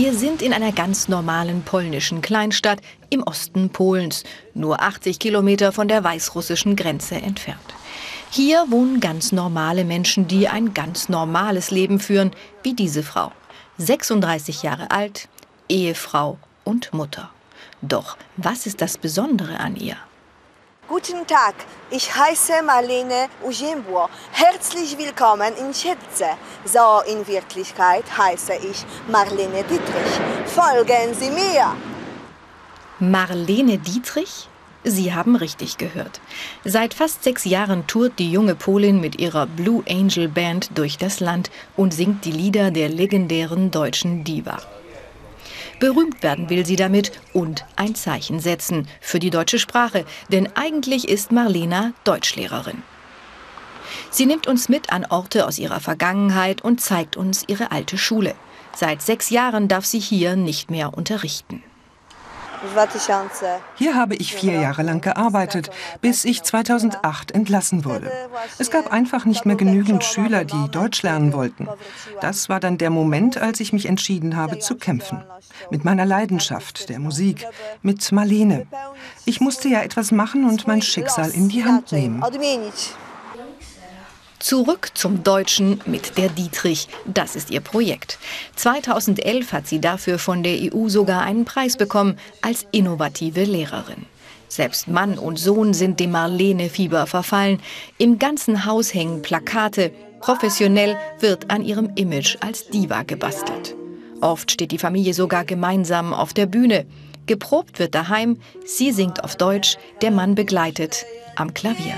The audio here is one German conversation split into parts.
Wir sind in einer ganz normalen polnischen Kleinstadt im Osten Polens, nur 80 Kilometer von der weißrussischen Grenze entfernt. Hier wohnen ganz normale Menschen, die ein ganz normales Leben führen, wie diese Frau. 36 Jahre alt, Ehefrau und Mutter. Doch was ist das Besondere an ihr? Guten Tag, ich heiße Marlene Ujimbo. Herzlich willkommen in Schätze. So in Wirklichkeit heiße ich Marlene Dietrich. Folgen Sie mir! Marlene Dietrich? Sie haben richtig gehört. Seit fast sechs Jahren tourt die junge Polin mit ihrer Blue Angel Band durch das Land und singt die Lieder der legendären deutschen Diva. Berühmt werden will sie damit und ein Zeichen setzen für die deutsche Sprache, denn eigentlich ist Marlena Deutschlehrerin. Sie nimmt uns mit an Orte aus ihrer Vergangenheit und zeigt uns ihre alte Schule. Seit sechs Jahren darf sie hier nicht mehr unterrichten. Hier habe ich vier Jahre lang gearbeitet, bis ich 2008 entlassen wurde. Es gab einfach nicht mehr genügend Schüler, die Deutsch lernen wollten. Das war dann der Moment, als ich mich entschieden habe zu kämpfen. Mit meiner Leidenschaft, der Musik, mit Marlene. Ich musste ja etwas machen und mein Schicksal in die Hand nehmen. Zurück zum Deutschen mit der Dietrich. Das ist ihr Projekt. 2011 hat sie dafür von der EU sogar einen Preis bekommen als innovative Lehrerin. Selbst Mann und Sohn sind dem Marlene-Fieber verfallen. Im ganzen Haus hängen Plakate. Professionell wird an ihrem Image als Diva gebastelt. Oft steht die Familie sogar gemeinsam auf der Bühne. Geprobt wird daheim, sie singt auf Deutsch, der Mann begleitet am Klavier.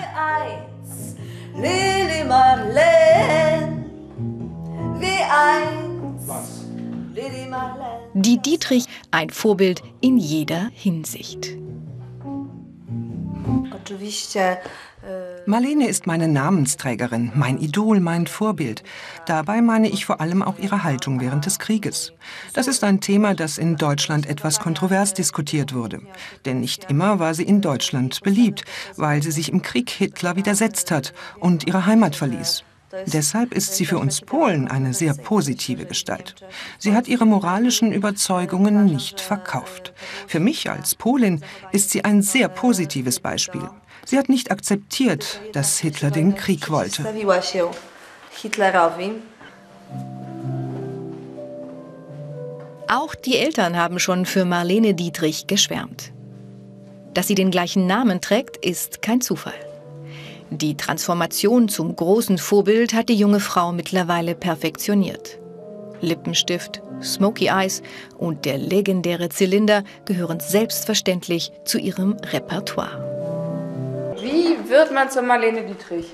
Lili Marleen, wie eins. Lili Marleen. Die Dietrich, ein Vorbild in jeder Hinsicht. Marlene ist meine Namensträgerin, mein Idol, mein Vorbild. Dabei meine ich vor allem auch ihre Haltung während des Krieges. Das ist ein Thema, das in Deutschland etwas kontrovers diskutiert wurde. Denn nicht immer war sie in Deutschland beliebt, weil sie sich im Krieg Hitler widersetzt hat und ihre Heimat verließ. Deshalb ist sie für uns Polen eine sehr positive Gestalt. Sie hat ihre moralischen Überzeugungen nicht verkauft. Für mich als Polin ist sie ein sehr positives Beispiel. Sie hat nicht akzeptiert, dass Hitler den Krieg wollte. Auch die Eltern haben schon für Marlene Dietrich geschwärmt. Dass sie den gleichen Namen trägt, ist kein Zufall. Die Transformation zum großen Vorbild hat die junge Frau mittlerweile perfektioniert. Lippenstift, Smoky Eyes und der legendäre Zylinder gehören selbstverständlich zu ihrem Repertoire. Wie wird man zur Marlene Dietrich?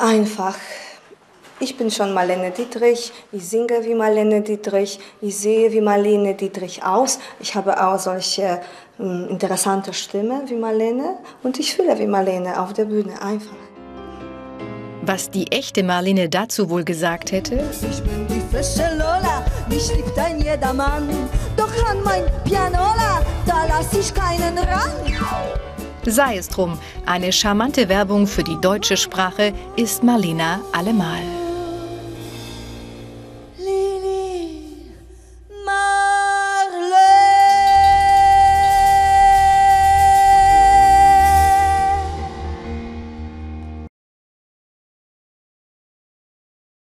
Einfach. Ich bin schon Marlene Dietrich, ich singe wie Marlene Dietrich, ich sehe wie Marlene Dietrich aus. Ich habe auch solche interessante Stimme wie Marlene und ich fühle wie Marlene auf der Bühne einfach. Was die echte Marlene dazu wohl gesagt hätte? Ich bin die frische Lola, mich liebt ein jedermann. Doch an mein Pianola, da lass ich keinen ran. Sei es drum, eine charmante Werbung für die deutsche Sprache ist Marlena allemal.